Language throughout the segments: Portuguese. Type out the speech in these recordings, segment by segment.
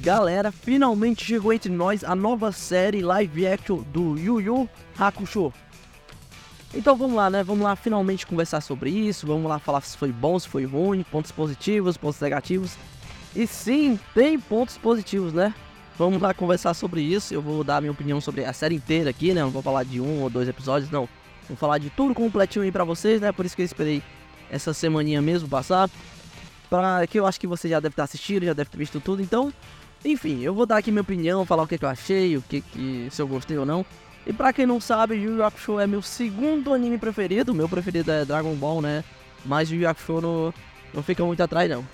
Galera, finalmente chegou entre nós a nova série live action do Yu Yu Hakusho. Então vamos lá, né? Vamos lá finalmente conversar sobre isso. Vamos lá falar se foi bom, se foi ruim, pontos positivos, pontos negativos. E sim, tem pontos positivos, né? Vamos lá conversar sobre isso. Eu vou dar minha opinião sobre a série inteira aqui, né? Não vou falar de um ou dois episódios, não. Vou falar de tudo completinho aí pra vocês, né? Por isso que eu esperei essa semaninha mesmo passar. Pra que eu acho que você já deve estar assistindo, já deve ter visto tudo. Então, enfim, eu vou dar aqui minha opinião, falar o que, que eu achei, o que, que se eu gostei ou não. E pra quem não sabe, Yu Yu Hakusho é meu segundo anime preferido. Meu preferido é Dragon Ball, né? Mas Yu Yu Hakusho não, não fica muito atrás, não.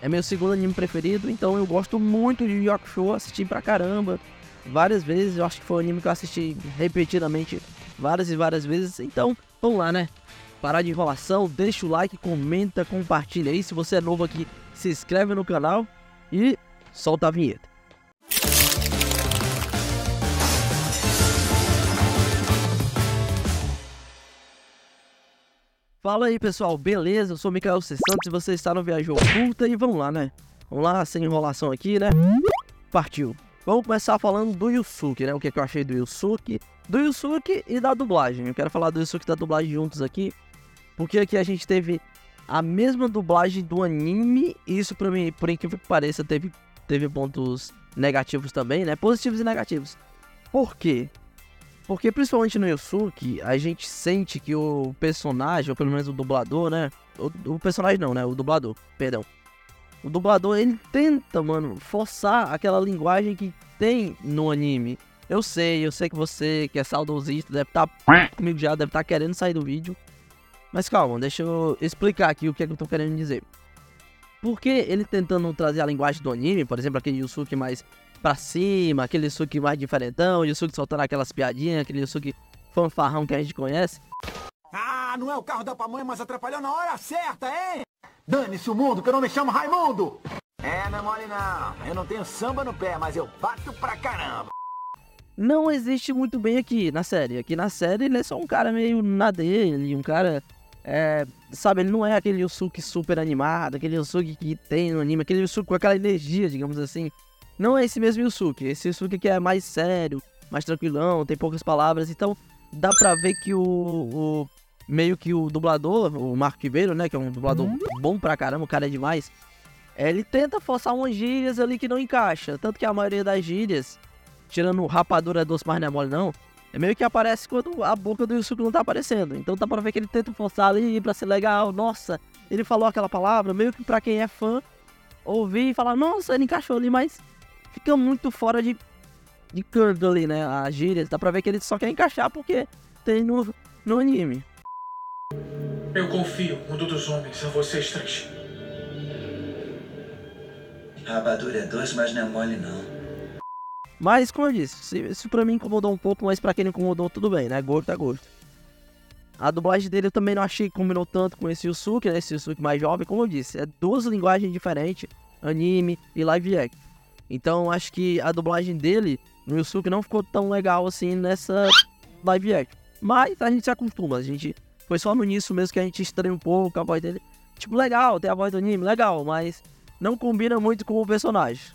É meu segundo anime preferido, então eu gosto muito de Yu Yu Hakusho, assisti pra caramba. Várias vezes, eu acho que foi um anime que eu assisti repetidamente várias e várias vezes. Então, vamos lá, né? Parar de enrolação, deixa o like, comenta, compartilha aí. Se você é novo aqui, se inscreve no canal e solta a vinheta. Fala aí pessoal, beleza? Eu sou o Mikael. Santos e você está no Viajou Oculta e vamos lá, né? Vamos lá, sem enrolação aqui, né? Partiu! Vamos começar falando do Yusuke, né? O que, é que eu achei do Yusuke, do Yusuke e da dublagem. Eu quero falar do Yusuke e da dublagem juntos aqui, porque aqui a gente teve a mesma dublagem do anime e isso pra mim, por incrível que pareça, teve, teve pontos negativos também, né? Positivos e negativos. Por quê? Porque principalmente no Yusuke, a gente sente que o personagem, ou pelo menos o dublador, né? O, o, personagem não, né? O dublador, perdão. O dublador, ele tenta, mano, forçar aquela linguagem que tem no anime. Eu sei, eu sei que você, que é saudosista, deve estar tá, comigo já, deve estar tá querendo sair do vídeo. Mas calma, deixa eu explicar aqui o que é que eu tô querendo dizer. Porque ele tentando trazer a linguagem do anime, por exemplo, aquele Yusuke mais pra cima, aquele Yusuke mais diferentão, Yusuke soltando aquelas piadinhas, aquele Yusuke fanfarrão que a gente conhece. Ah, não é o carro da pamonha, mas atrapalhou na hora certa, hein? Dane-se o mundo, que eu não me chamo Raimundo! É, não é mole não. Eu não tenho samba no pé, mas eu bato pra caramba. Não existe muito bem aqui na série. Aqui na série ele é só um cara meio na dele, um cara é, sabe, ele não é aquele Yusuke super animado, aquele Yusuke que tem no anime, aquele Yusuke com aquela energia, digamos assim. Não é esse mesmo Yusuke. Esse Yusuke que é mais sério, mais tranquilão, tem poucas palavras. Então dá pra ver que o, o meio que o dublador, o Marco Ribeiro, né, que é um dublador uhum. bom pra caramba, o cara é demais. Ele tenta forçar umas gírias ali que não encaixa. Tanto que a maioria das gírias, tirando rapadura doce, mas não é mole não, é meio que aparece quando a boca do Yusuke não tá aparecendo. Então dá pra ver que ele tenta forçar ali pra ser legal. Nossa, ele falou aquela palavra, meio que pra quem é fã, ouvir e falar, nossa, ele encaixou ali, mas fica muito fora de, de canto ali, né? A gíria, dá pra ver que ele só quer encaixar porque tem no, no anime. Eu confio, mundo dos homens, a vocês três. Rapadura é doce, mas não é mole não. Mas, como eu disse, isso pra mim incomodou um pouco, mas pra quem não incomodou, tudo bem, né? Gosto é gosto. A dublagem dele eu também não achei que combinou tanto com esse Yusuke, né? Esse Yusuke mais jovem, como eu disse. É duas linguagens diferentes, anime e live action. Então acho que a dublagem dele no Yusuke não ficou tão legal assim nessa live action. Mas a gente se acostuma, a gente. Foi só no início mesmo que a gente estranha um pouco a voz dele. Tipo, legal, tem a voz do anime, legal, mas não combina muito com o personagem.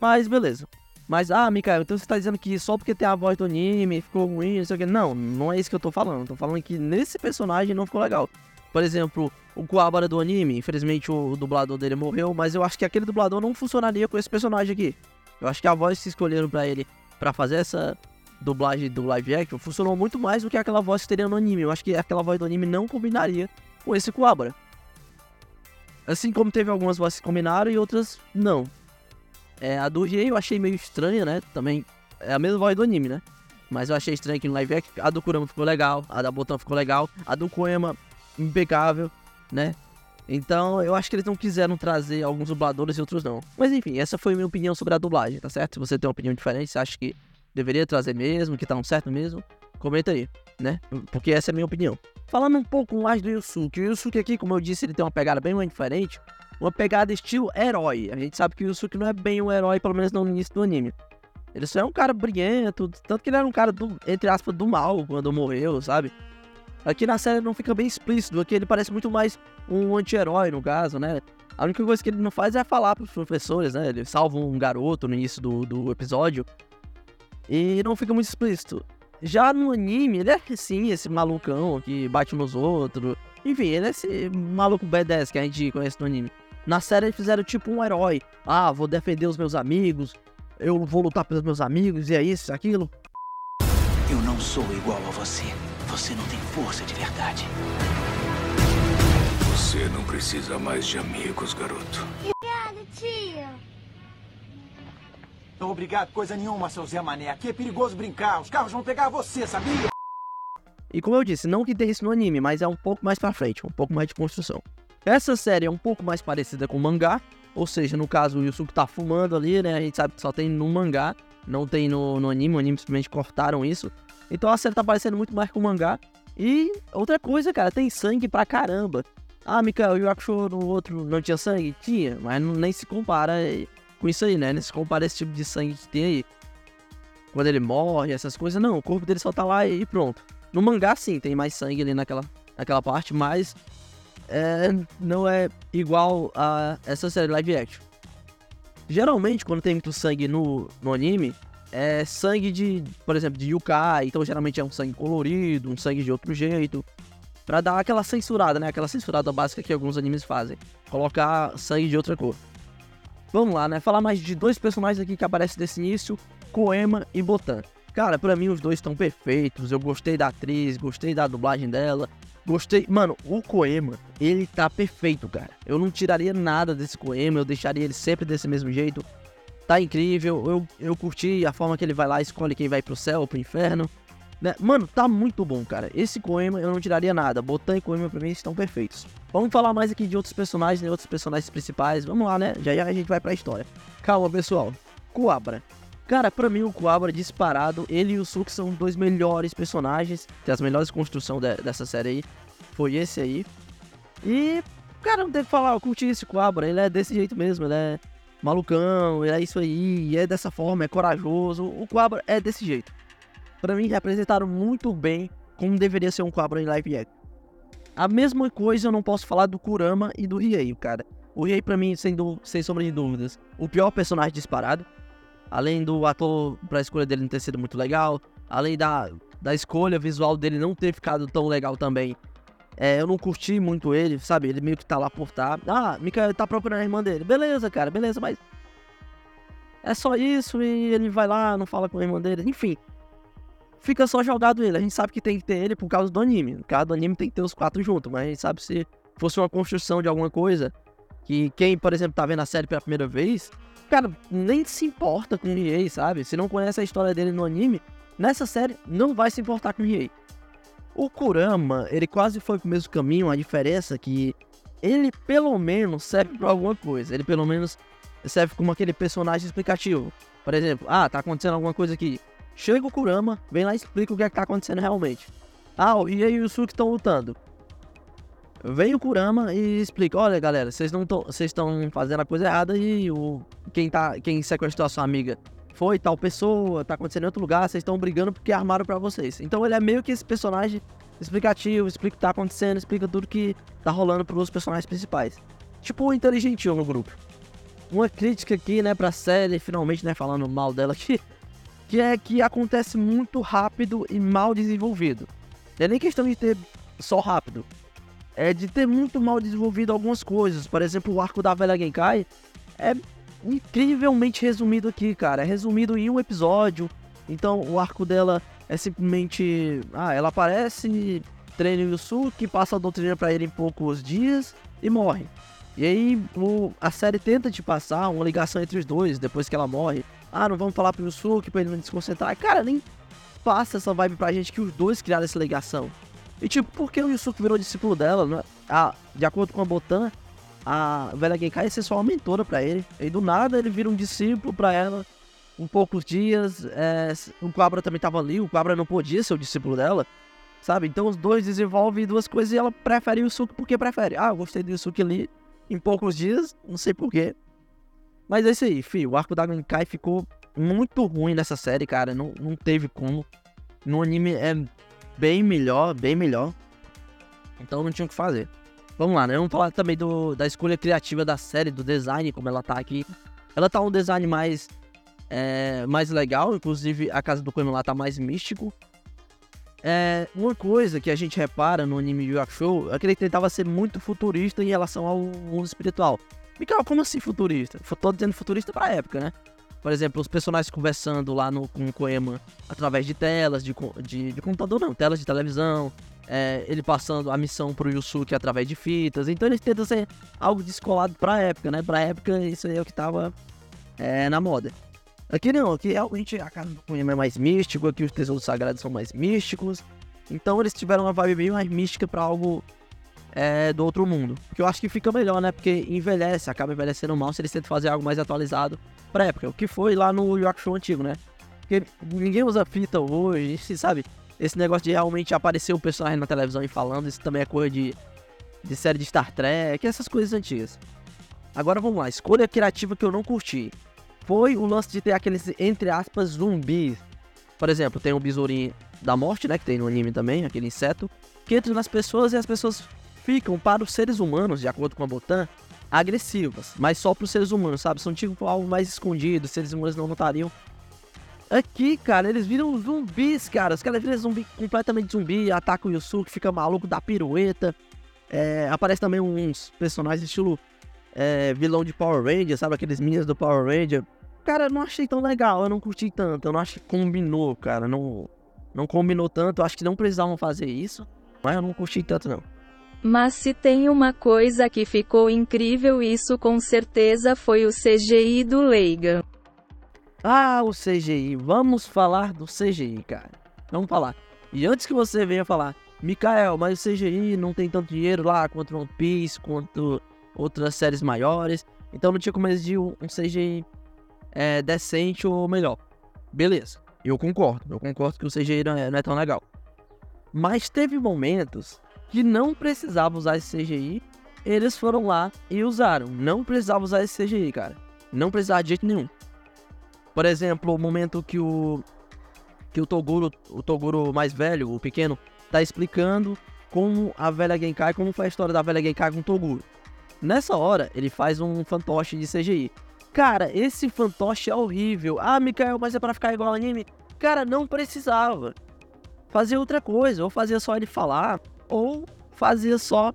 Mas beleza. Mas, ah, Mikael, então você tá dizendo que só porque tem a voz do anime ficou ruim, não sei o que. Não, não é isso que eu tô falando. Tô falando que nesse personagem não ficou legal. Por exemplo, o Kuwabara do anime, infelizmente o, o dublador dele morreu, mas eu acho que aquele dublador não funcionaria com esse personagem aqui. Eu acho que a voz que escolheram para ele para fazer essa dublagem do live action funcionou muito mais do que aquela voz que teria no anime. Eu acho que aquela voz do anime não combinaria com esse Kuwabara. Assim como teve algumas vozes que combinaram e outras não. É, a do Rei eu achei meio estranha, né? Também é a mesma voz do anime, né? Mas eu achei estranho que no live action a do Kurama ficou legal, a da Botan ficou legal, a do Koema impecável, né? Então, eu acho que eles não quiseram trazer alguns dubladores e outros não. Mas enfim, essa foi a minha opinião sobre a dublagem, tá certo? Se você tem uma opinião diferente, você acha que deveria trazer mesmo, que tá um certo mesmo, comenta aí, né? Porque essa é a minha opinião. Falando um pouco mais do Yusuke, o Yusuke aqui, como eu disse, ele tem uma pegada bem mais diferente, uma pegada estilo herói. A gente sabe que o Yusuke não é bem um herói, pelo menos no início do anime. Ele só é um cara brilhento, tanto que ele era um cara, do, entre aspas, do mal quando morreu, sabe? Aqui na série não fica bem explícito, aqui ele parece muito mais um anti-herói, no caso, né? A única coisa que ele não faz é falar pros professores, né? Ele salva um garoto no início do, do episódio. E não fica muito explícito. Já no anime, ele é sim esse malucão que bate nos outros. Enfim, ele é esse maluco B10 que a gente conhece no anime. Na série eles fizeram tipo um herói. Ah, vou defender os meus amigos. Eu vou lutar pelos meus amigos, e é isso, aquilo. Eu não sou igual a você. Você não tem força de verdade. Você não precisa mais de amigos, garoto. Obrigada, tio. Não obrigado coisa nenhuma, seu Zé Mané. Aqui é perigoso brincar. Os carros vão pegar você, sabia? E como eu disse, não que tem isso no anime, mas é um pouco mais pra frente, um pouco mais de construção. Essa série é um pouco mais parecida com o mangá, ou seja, no caso o Yusuke tá fumando ali, né? A gente sabe que só tem no mangá, não tem no, no anime, o anime simplesmente cortaram isso. Então a série tá parecendo muito mais com o mangá. E outra coisa, cara, tem sangue pra caramba. Ah, Mikael, o Yakusho no outro não tinha sangue? Tinha, mas não, nem se compara com isso aí, né? Nem se compara esse tipo de sangue que tem aí. Quando ele morre, essas coisas, não, o corpo dele só tá lá e pronto. No mangá, sim, tem mais sangue ali naquela, naquela parte, mas é, não é igual a essa série live action. Geralmente, quando tem muito sangue no, no anime, é sangue de, por exemplo, de yukai, então geralmente é um sangue colorido, um sangue de outro jeito, Pra dar aquela censurada, né? Aquela censurada básica que alguns animes fazem, colocar sangue de outra cor. Vamos lá, né? Falar mais de dois personagens aqui que aparecem nesse início, Koema e Botan. Cara, pra mim os dois estão perfeitos. Eu gostei da atriz, gostei da dublagem dela. Gostei. Mano, o Koema, ele tá perfeito, cara. Eu não tiraria nada desse Koema, eu deixaria ele sempre desse mesmo jeito. Tá incrível. Eu, eu curti a forma que ele vai lá, escolhe quem vai pro céu ou pro inferno. Né? Mano, tá muito bom, cara. Esse Koema eu não tiraria nada. Botan e Koema pra mim estão perfeitos. Vamos falar mais aqui de outros personagens, né? Outros personagens principais. Vamos lá, né? Já já a gente vai pra história. Calma, pessoal. Coabra. Cara, pra mim o Coabra disparado, ele e o Suki são dois melhores personagens. Tem as melhores construções de, dessa série aí. Foi esse aí. E, cara, não tem que falar, eu curti esse Coabra. Ele é desse jeito mesmo, ele é malucão, ele é isso aí, é dessa forma, é corajoso. O Coabra é desse jeito para mim representaram muito bem como deveria ser um Cobra em live action. A mesma coisa eu não posso falar do Kurama e do Riei, cara. O Riei para mim, sem, sem sombra de dúvidas, o pior personagem disparado. Além do ator, pra escolha dele não ter sido muito legal. Além da, da escolha visual dele não ter ficado tão legal também. É, eu não curti muito ele, sabe? Ele meio que tá lá por tá. Ah, Mikael tá procurando a irmã dele. Beleza, cara, beleza, mas. É só isso e ele vai lá, não fala com a irmã dele. Enfim, fica só jogado ele. A gente sabe que tem que ter ele por causa do anime. No caso do anime tem que ter os quatro juntos, mas a gente sabe se fosse uma construção de alguma coisa, que quem, por exemplo, tá vendo a série pela primeira vez, cara, nem se importa com o Riei, sabe? Se não conhece a história dele no anime, nessa série não vai se importar com o Riei. O Kurama, ele quase foi pro mesmo caminho, a diferença é que ele pelo menos serve pra alguma coisa. Ele pelo menos serve como aquele personagem explicativo. Por exemplo, ah, tá acontecendo alguma coisa aqui. Chega o Kurama, vem lá e explica o que, é que tá acontecendo realmente. Ah, o Rie e o Suki estão lutando. Vem o Kurama e explica, olha galera, vocês não estão fazendo a coisa errada e o quem tá quem sequestrou a sua amiga foi tal pessoa, tá acontecendo em outro lugar, vocês estão brigando porque armaram para vocês. Então ele é meio que esse personagem explicativo, explica o que tá acontecendo, explica tudo que tá rolando pros personagens principais. Tipo o inteligentinho no grupo. Uma crítica aqui, né, pra série, finalmente, né, falando mal dela aqui que é que acontece muito rápido e mal desenvolvido. Não é nem questão de ter só rápido, é de ter muito mal desenvolvido algumas coisas. Por exemplo, o arco da velha Genkai é incrivelmente resumido aqui, cara. É resumido em um episódio. Então o arco dela é simplesmente. Ah, ela aparece, treina o Yusuke, passa a doutrina para ele em poucos dias e morre. E aí o, a série tenta te passar uma ligação entre os dois depois que ela morre. Ah, não vamos falar pro Yusuke pra ele não desconcentrar. Cara, nem passa essa vibe pra gente que os dois criaram essa ligação. E tipo, por que o Yusuke virou discípulo dela? Né? Ah, de acordo com a Botan, a velha Genkai ser só uma mentora pra ele. E do nada ele vira um discípulo pra ela. Um poucos dias, é, o Quabra também tava ali, o Quabra não podia ser o discípulo dela. Sabe? Então os dois desenvolvem duas coisas e ela prefere o Yusuke porque prefere. Ah, eu gostei do Yusuke ali em poucos dias, não sei porquê. Mas é isso aí, filho. O arco da Genkai ficou muito ruim nessa série, cara. Não, não teve como. No anime é bem melhor, bem melhor. Então não tinha o que fazer. vamos lá, né? Vamos falar também do, da escolha criativa da série, do design, como ela tá aqui. Ela tá um design mais, é, mais legal, inclusive a casa do Koema lá tá mais místico. É, uma coisa que a gente repara no anime Yu Hakusho é que ele tentava ser muito futurista em relação ao mundo espiritual. Mikael, como assim futurista? Tô dizendo futurista pra época, né? Por exemplo, os personagens conversando lá no, com o Koema através de telas, de, de, de computador não, telas de televisão. É, ele passando a missão pro Yusuke através de fitas. Então eles tentam ser algo descolado pra época, né? Pra época isso aí é o que tava é, na moda. Aqui não, aqui realmente a casa do Koema é mais místico, aqui os tesouros sagrados são mais místicos. Então eles tiveram uma vibe bem mais mística para algo é, do outro mundo. Que eu acho que fica melhor, né? Porque envelhece, acaba envelhecendo mal se eles tentam fazer algo mais atualizado pra época. O que foi lá no York Show antigo, né? Porque ninguém usa fita hoje, sabe? Esse negócio de realmente aparecer o um personagem na televisão e falando, isso também é coisa de, de série de Star Trek, essas coisas antigas. Agora vamos lá, escolha criativa que eu não curti foi o lance de ter aqueles, entre aspas, zumbis. Por exemplo, tem o besourinho da morte, né? Que tem no anime também, aquele inseto. Que entra nas pessoas e as pessoas ficam, para os seres humanos, de acordo com a Botan, agressivas. Mas só para os seres humanos, sabe? São tipo algo mais escondido, seres humanos não notariam. Aqui, cara, eles viram zumbis, cara. Os caras viram zumbi completamente zumbi, atacam o Yusuke, fica maluco da pirueta. É, aparece também uns personagens estilo é, vilão de Power Ranger, sabe? Aqueles minions do Power Ranger cara, não achei tão legal, eu não curti tanto, eu não acho que combinou, cara, não, não combinou tanto, eu acho que não precisavam fazer isso, mas eu não curti tanto não. Mas se tem uma coisa que ficou incrível, isso com certeza foi o CGI do Leiga. Ah, o CGI, vamos falar do CGI, cara. Vamos falar. E antes que você venha falar, Mikael, mas o CGI não tem tanto dinheiro lá quanto One Piece, quanto outras séries maiores. Então não tinha como exigir um CGI é, decente ou melhor. Beleza, eu concordo. Eu concordo que o CGI não é, não é tão legal. Mas teve momentos que não precisava usar esse CGI, eles foram lá e usaram. Não precisava usar esse CGI, cara. Não precisava de jeito nenhum. Por exemplo, o momento que o que o Toguro, o Toguro mais velho, o pequeno, tá explicando como a velha Genkai, como foi a história da velha Genkai com o Toguro. Nessa hora, ele faz um fantoche de CGI. Cara, esse fantoche é horrível. Ah, Mikael, mas é pra ficar igual anime? Cara, não precisava. Fazia outra coisa, ou fazia só ele falar, ou fazia só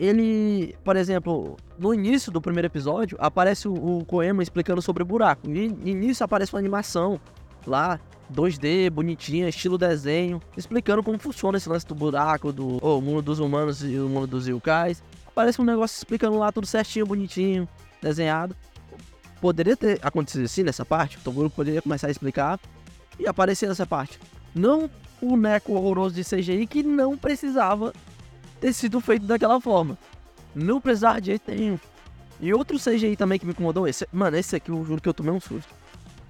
ele, por exemplo, no início do primeiro episódio, aparece o, o Koema explicando sobre o buraco. No início aparece uma animação lá, 2D, bonitinha, estilo desenho, explicando como funciona esse lance do buraco, do oh, mundo dos humanos e o mundo dos yokais. Aparece um negócio explicando lá tudo certinho, bonitinho, desenhado. Poderia ter acontecido assim nessa parte, o Toguro poderia começar a explicar e aparecer nessa parte. Não o Neco horroroso de CGI que não precisava ter sido feito daquela forma. Não precisava de jeito nenhum. E outro CGI também que me incomodou, esse, mano, esse aqui eu juro que eu tomei um susto.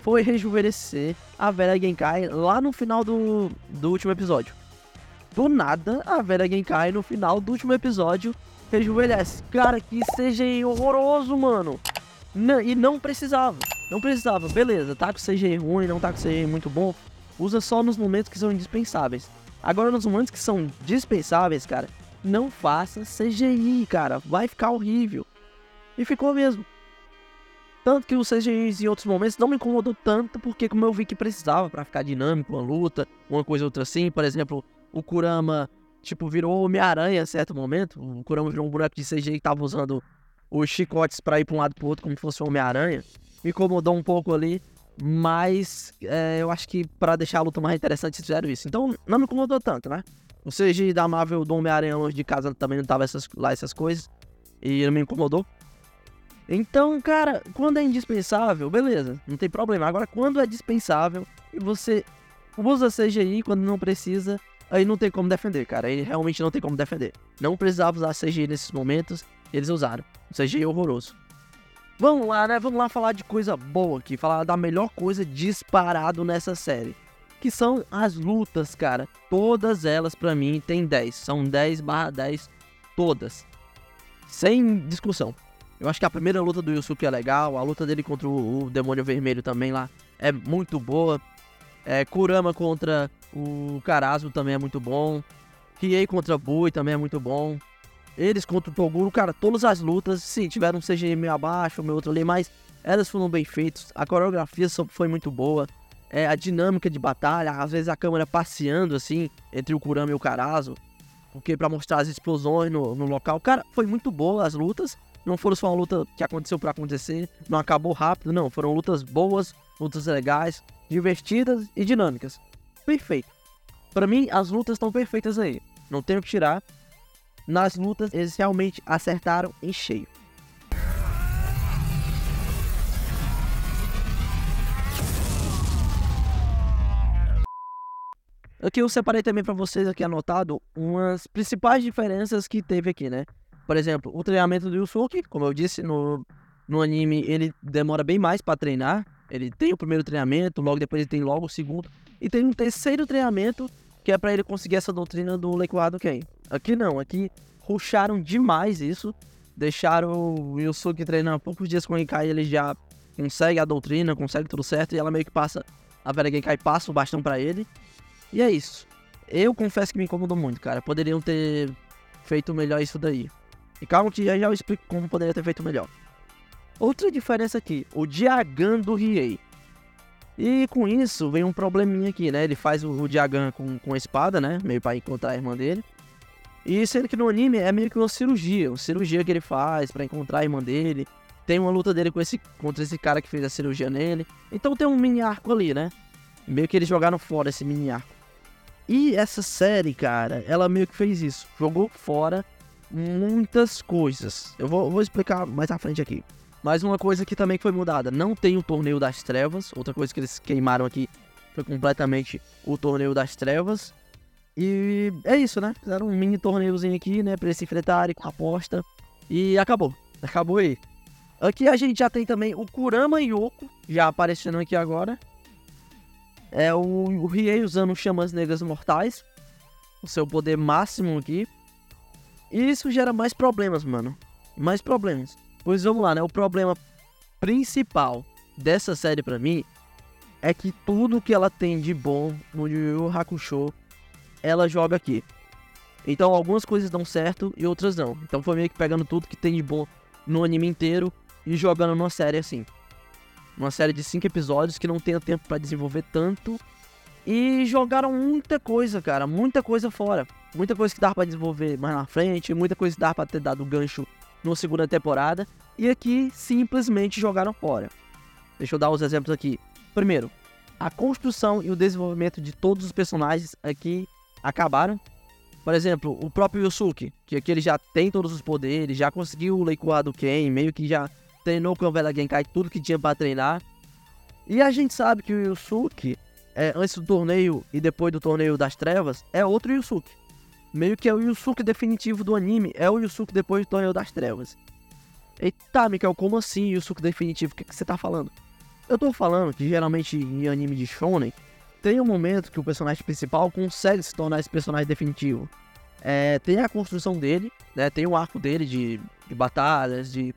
Foi rejuvenescer a velha Genkai lá no final do, do último episódio. Do nada, a velha Genkai no final do último episódio rejuvenesce. Cara, que CGI horroroso, mano. E não precisava. Não precisava. Beleza, tá com CG ruim, não tá com CG muito bom. Usa só nos momentos que são indispensáveis. Agora, nos momentos que são dispensáveis, cara, não faça CGI, cara. Vai ficar horrível. E ficou mesmo. Tanto que os CGIs em outros momentos não me incomodou tanto, porque como eu vi que precisava para ficar dinâmico uma luta, uma coisa outra assim. Por exemplo, o Kurama, tipo, virou Homem-Aranha em certo momento. O Kurama virou um boneco de CGI que tava usando os chicotes para ir para um lado para outro como se fosse um Homem-Aranha. Me incomodou um pouco ali, mas é, eu acho que para deixar a luta mais interessante eles fizeram isso. Então não me incomodou tanto, né? O CG da Marvel do Homem-Aranha longe de casa também não tava essas, lá essas coisas. E não me incomodou. Então, cara, quando é indispensável, beleza, não tem problema. Agora, quando é dispensável e você usa CGI quando não precisa, aí não tem como defender, cara. Aí realmente não tem como defender. Não precisava usar CGI nesses momentos, eles usaram. CGI horroroso. Vamos lá, né? Vamos lá falar de coisa boa aqui. Falar da melhor coisa disparado nessa série. Que são as lutas, cara. Todas elas, para mim, tem 10. São 10 barra 10 todas. Sem discussão. Eu acho que a primeira luta do Yusuke é legal. A luta dele contra o, Demônio Vermelho também lá é muito boa. É, Kurama contra o Karasu também é muito bom. Riei contra Bui também é muito bom. Eles contra o Toguro, cara, todas as lutas, sim, tiveram um CGI meio abaixo, meio outro ali, mas elas foram bem feitas. A coreografia foi muito boa. É, a dinâmica de batalha, às vezes a câmera passeando assim entre o Kurama e o Karazo, porque para mostrar as explosões no, no local. Cara, foi muito boa as lutas. Não foram só uma luta que aconteceu para acontecer, não acabou rápido, não. Foram lutas boas, lutas legais, divertidas e dinâmicas. Perfeito. Para mim, as lutas estão perfeitas aí. Não tenho que tirar. Nas lutas, eles realmente acertaram em cheio. Aqui eu separei também para vocês aqui anotado umas principais diferenças que teve aqui, né? Por exemplo, o treinamento do Yusuke, como eu disse, no, no anime ele demora bem mais para treinar. Ele tem o primeiro treinamento, logo depois ele tem logo o segundo. E tem um terceiro treinamento que é para ele conseguir essa doutrina do Leikuado Ken. Aqui não, aqui ruxaram demais isso. Deixaram o Yusuke treinando poucos dias com o Genkai, ele já consegue a doutrina, consegue tudo certo. E ela meio que passa, a Vera Genkai passa o bastão para ele. E é isso. Eu confesso que me incomodou muito, cara. Poderiam ter feito melhor isso daí. E calma que já, já eu explico como poderia ter feito melhor. Outra diferença aqui, o Diagan do Riei. E com isso vem um probleminha aqui, né? Ele faz o, o Diagan com, com a espada, né? Meio para encontrar a irmã dele. E sendo que no anime é meio que uma cirurgia, uma cirurgia que ele faz para encontrar a irmã dele. Tem uma luta dele com esse, contra esse cara que fez a cirurgia nele. Então tem um mini arco ali, né? Meio que eles jogaram fora esse mini arco. E essa série, cara, ela meio que fez isso. Jogou fora muitas coisas. Eu vou, vou explicar mais à frente aqui. Mais uma coisa que também foi mudada. Não tem o Torneio das Trevas. Outra coisa que eles queimaram aqui foi completamente o Torneio das Trevas. E é isso, né? Fizeram um mini torneiozinho aqui, né? Pra eles se enfrentarem com aposta. E acabou. Acabou aí. Aqui a gente já tem também o Kurama Yoko, já aparecendo aqui agora. É o, o Riei usando chamas negras mortais. O seu poder máximo aqui. E isso gera mais problemas, mano. Mais problemas. Pois vamos lá, né? O problema principal dessa série para mim é que tudo que ela tem de bom no Yu Yu Hakusho, ela joga aqui. Então algumas coisas dão certo e outras não. Então foi meio que pegando tudo que tem de bom no anime inteiro e jogando numa série assim. Uma série de cinco episódios que não tem tempo para desenvolver tanto. E jogaram muita coisa, cara. Muita coisa fora. Muita coisa que dá para desenvolver mais na frente. Muita coisa que dá para ter dado gancho na segunda temporada. E aqui simplesmente jogaram fora. Deixa eu dar os exemplos aqui. Primeiro, a construção e o desenvolvimento de todos os personagens aqui acabaram. Por exemplo, o próprio Yusuke, que aqui ele já tem todos os poderes, já conseguiu o Leikua do Ken, meio que já treinou com o Vela Genkai tudo que tinha para treinar. E a gente sabe que o Yusuke, é, antes do torneio e depois do torneio das trevas, é outro Yusuke. Meio que é o Yusuke definitivo do anime, é o Yusuke depois do torneio das trevas. Eita, Mikael, como assim Yusuke definitivo? O que, que você tá falando? Eu tô falando que geralmente em anime de shonen, tem um momento que o personagem principal consegue se tornar esse personagem definitivo. É, tem a construção dele, né? Tem o arco dele de, de batalhas, de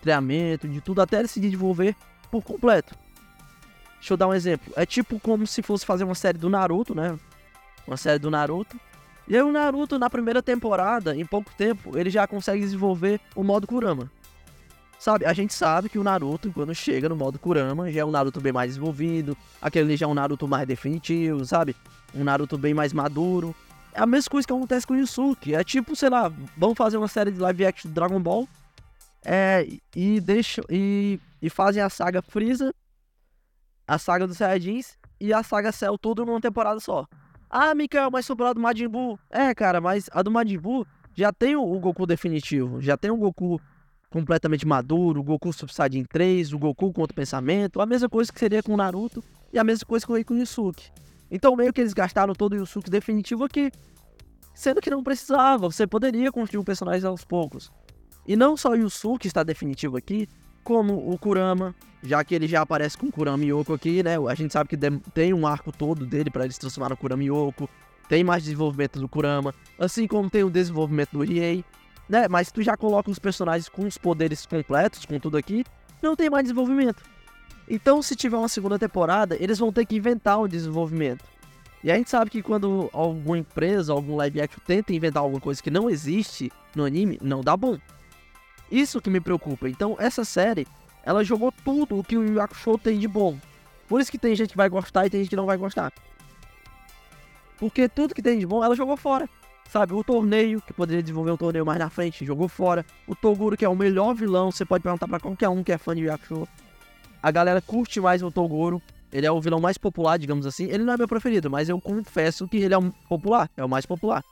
treinamento, de tudo, até ele se desenvolver por completo. Deixa eu dar um exemplo. É tipo como se fosse fazer uma série do Naruto, né? Uma série do Naruto. E aí o Naruto, na primeira temporada, em pouco tempo, ele já consegue desenvolver o modo Kurama. Sabe, a gente sabe que o Naruto, quando chega no modo Kurama, já é um Naruto bem mais desenvolvido. Aquele já é um Naruto mais definitivo, sabe? Um Naruto bem mais maduro. É a mesma coisa que acontece com o Yusuke. É tipo, sei lá, vamos fazer uma série de live action de Dragon Ball é, e deixam e, e fazem a saga Freeza, a saga dos Saiyajins e a saga Cell tudo numa temporada só. Ah, Mikael, mas sobrou a do Majin Buu. É, cara, mas a do Majin Buu já tem o Goku definitivo, já tem o Goku completamente maduro, o Goku Super Saiyajin 3, o Goku contra o pensamento, a mesma coisa que seria com o Naruto e a mesma coisa com o Yusuke. Então meio que eles gastaram todo o Yusuke definitivo aqui. Sendo que não precisava, você poderia construir um personagem aos poucos. E não só o Yusuke está definitivo aqui, como o Kurama, já que ele já aparece com o Kurama Yoko aqui, né? A gente sabe que tem um arco todo dele para ele se transformar no Kurama Yoko. Tem mais desenvolvimento do Kurama, assim como tem o desenvolvimento do Riei, né? Mas tu já coloca os personagens com os poderes completos, com tudo aqui, não tem mais desenvolvimento. Então, se tiver uma segunda temporada, eles vão ter que inventar um desenvolvimento. E a gente sabe que quando alguma empresa, algum live action tenta inventar alguma coisa que não existe, no anime, não dá bom. Isso que me preocupa. Então, essa série, ela jogou tudo o que o Yu tem de bom. Por isso que tem gente que vai gostar e tem gente que não vai gostar. Porque tudo que tem de bom, ela jogou fora. Sabe, o torneio, que poderia desenvolver um torneio mais na frente, jogou fora. O Toguro, que é o melhor vilão, você pode perguntar pra qualquer um que é fã de Hakusho. A galera curte mais o Toguro. Ele é o vilão mais popular, digamos assim. Ele não é meu preferido, mas eu confesso que ele é o popular, é o mais popular.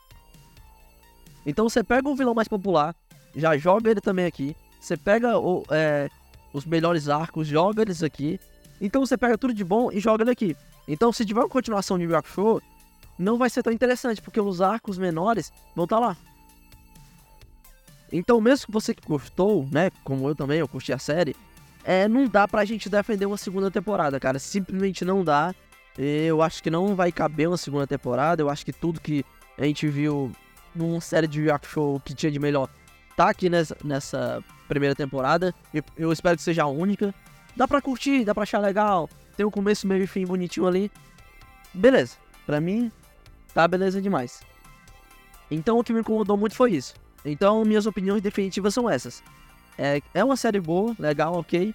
Então você pega o vilão mais popular, já joga ele também aqui. Você pega o, é, os melhores arcos, joga eles aqui. Então você pega tudo de bom e joga ele aqui. Então se tiver uma continuação de Hakusho, não vai ser tão interessante, porque os arcos menores vão estar lá. Então mesmo que você que gostou, né, como eu também, eu curti a série, é, não dá pra gente defender uma segunda temporada, cara. Simplesmente não dá. Eu acho que não vai caber uma segunda temporada. Eu acho que tudo que a gente viu numa série de Yu Show que tinha de melhor tá aqui nessa, nessa primeira temporada. Eu, eu espero que seja a única. Dá pra curtir, dá pra achar legal. Tem um começo, meio e fim bonitinho ali. Beleza. Pra mim, tá beleza demais. Então o que me incomodou muito foi isso. Então minhas opiniões definitivas são essas. É, é uma série boa, legal, ok.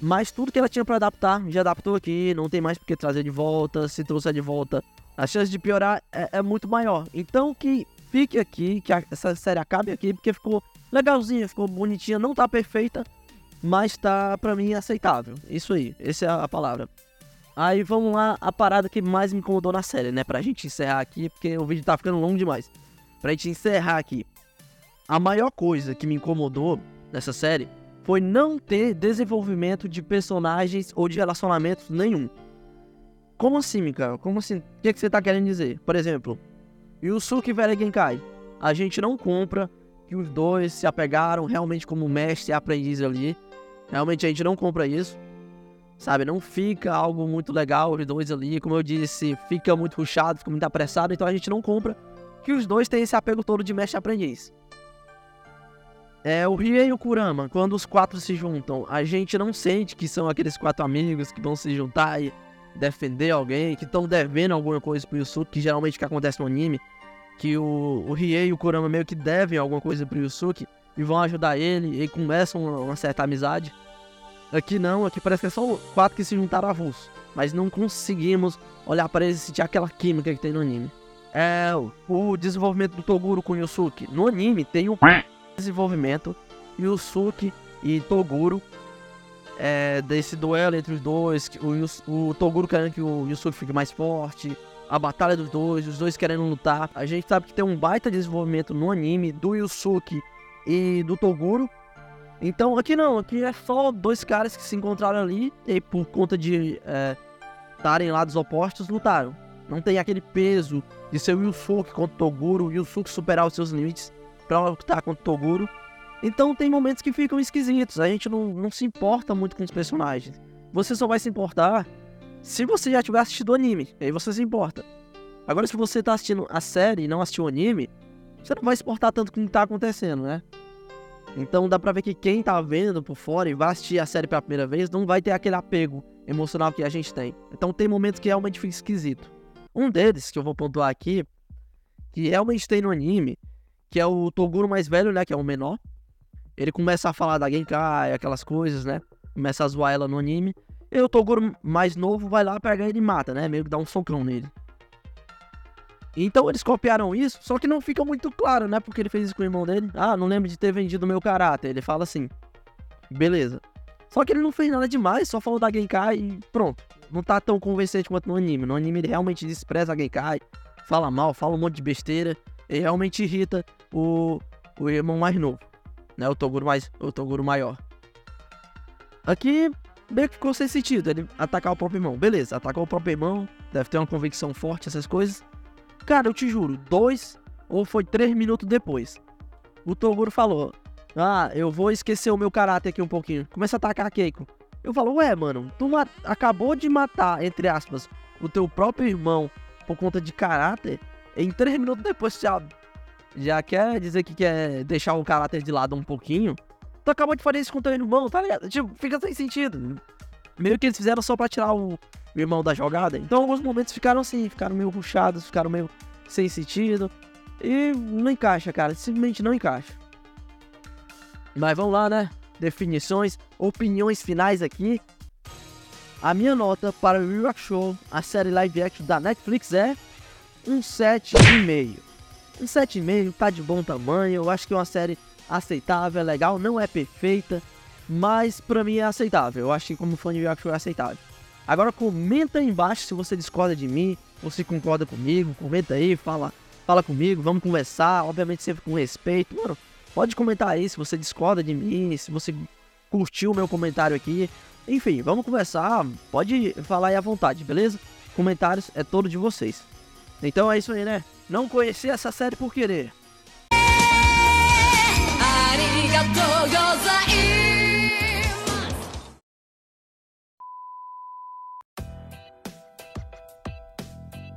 Mas tudo que ela tinha pra adaptar, já adaptou aqui. Não tem mais porque trazer de volta. Se trouxer de volta, a chance de piorar é, é muito maior. Então que fique aqui, que a, essa série acabe aqui, porque ficou legalzinha, ficou bonitinha. Não tá perfeita, mas tá pra mim aceitável. Isso aí, essa é a palavra. Aí vamos lá, a parada que mais me incomodou na série, né? Pra gente encerrar aqui, porque o vídeo tá ficando longo demais. Pra gente encerrar aqui. A maior coisa que me incomodou nessa série foi não ter desenvolvimento de personagens ou de relacionamentos nenhum. Como assim, Mikael? Como assim? O que, que você tá querendo dizer? Por exemplo, Yusuke Vera Genkai. A gente não compra que os dois se apegaram realmente como mestre e aprendiz ali. Realmente a gente não compra isso. Sabe, não fica algo muito legal os dois ali. Como eu disse, fica muito ruchado, fica muito apressado. Então a gente não compra que os dois têm esse apego todo de mestre aprendiz. É, o Rie e o Kurama, quando os quatro se juntam, a gente não sente que são aqueles quatro amigos que vão se juntar e defender alguém, que estão devendo alguma coisa pro Yusuke, que geralmente que acontece no anime, que o, o Rie e o Kurama meio que devem alguma coisa pro Yusuke e vão ajudar ele e começam uma, uma certa amizade. Aqui não, aqui parece que é só quatro que se juntaram avulso, mas não conseguimos olhar para eles e sentir aquela química que tem no anime. É o desenvolvimento do Toguro com o Yusuke. No anime tem um desenvolvimento Yusuke e Toguro é, desse duelo entre os dois, o, o Toguro querendo que o Yusuke fique mais forte, a batalha dos dois, os dois querendo lutar. A gente sabe que tem um baita desenvolvimento no anime do Yusuke e do Toguro. Então aqui não, aqui é só dois caras que se encontraram ali e por conta de estarem é, lados opostos lutaram. Não tem aquele peso de ser o Yusuke contra o Toguro, o Yusuke superar os seus limites pra lutar contra o Toguro. Então tem momentos que ficam esquisitos, a gente não, não se importa muito com os personagens. Você só vai se importar se você já tiver assistido o anime, aí você se importa. Agora se você tá assistindo a série e não assistiu o anime, você não vai se importar tanto com o que tá acontecendo, né? Então dá pra ver que quem tá vendo por fora e vai assistir a série pela primeira vez não vai ter aquele apego emocional que a gente tem. Então tem momentos que realmente fica esquisito. Um deles, que eu vou pontuar aqui, que realmente tem no anime, que é o Toguro mais velho, né? Que é o menor. Ele começa a falar da Genkai, aquelas coisas, né? Começa a zoar ela no anime. E o Toguro mais novo vai lá, pega ele e mata, né? Meio que dá um socão nele. Então eles copiaram isso, só que não fica muito claro, né? Porque ele fez isso com o irmão dele. Ah, não lembro de ter vendido meu caráter. Ele fala assim. Beleza. Só que ele não fez nada demais, só falou da Genkai e pronto. Não tá tão convincente quanto no anime. No anime ele realmente despreza a Genkai, fala mal, fala um monte de besteira. E realmente irrita o, o irmão mais novo, né? O Toguro mais, o Toguro maior. Aqui meio que ficou sem sentido ele atacar o próprio irmão. Beleza, atacou o próprio irmão, deve ter uma convicção forte, essas coisas. Cara, eu te juro, dois ou foi três minutos depois, o Toguro falou: Ah, eu vou esquecer o meu caráter aqui um pouquinho. Começa a atacar a Keiko. Eu falo, ué, mano, tu acabou de matar, entre aspas, o teu próprio irmão por conta de caráter. Em três minutos depois já já quer dizer que quer deixar o caráter de lado um pouquinho, tu acabou de fazer isso com teu irmão, tá ligado? Tipo, fica sem sentido. Meio que eles fizeram só pra tirar o irmão da jogada. Então alguns momentos ficaram assim, ficaram meio ruchados, ficaram meio sem sentido. E não encaixa, cara. Simplesmente não encaixa. Mas vamos lá, né? Definições, opiniões finais aqui. A minha nota para o Yu Show, a série live action da Netflix é um 7,5. Um 7,5 tá de bom tamanho. Eu acho que é uma série aceitável, é legal, não é perfeita, mas pra mim é aceitável. Eu acho que como fã de Yu Show é aceitável. Agora comenta aí embaixo se você discorda de mim, ou se concorda comigo, comenta aí, fala, fala comigo, vamos conversar, obviamente sempre com respeito. Mano, pode comentar aí se você discorda de mim, se você curtiu o meu comentário aqui. Enfim, vamos conversar. Pode falar aí à vontade, beleza? Comentários é todo de vocês. Então é isso aí, né? Não conheci essa série por querer.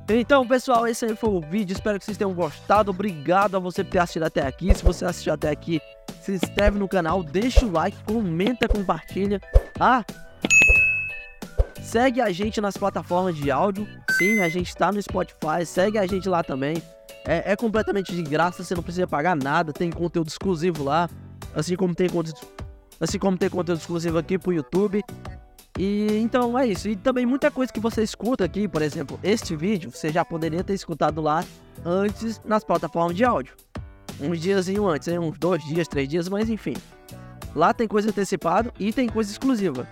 Então, pessoal, esse aí foi o vídeo. Espero que vocês tenham gostado. Obrigado a você por ter assistido até aqui. Se você assistiu até aqui, se inscreve no canal, deixa o like, comenta, compartilha. Ah, segue a gente nas plataformas de áudio. Sim, a gente está no Spotify. Segue a gente lá também. É, é, completamente de graça, você não precisa pagar nada. Tem conteúdo exclusivo lá. Assim como tem conteúdo, assim como tem conteúdo exclusivo aqui pro YouTube. E então é isso. E também muita coisa que você escuta aqui, por exemplo, este vídeo, você já poderia ter escutado lá antes nas plataformas de áudio. Uns dias antes, hein? uns dois dias, três dias, mas enfim. Lá tem coisa antecipada e tem coisa exclusiva.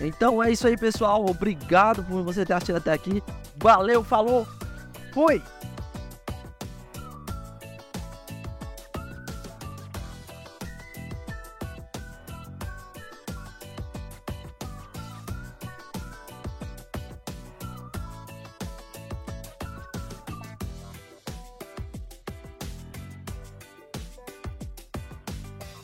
Então é isso aí, pessoal. Obrigado por você ter assistido até aqui. Valeu, falou, fui!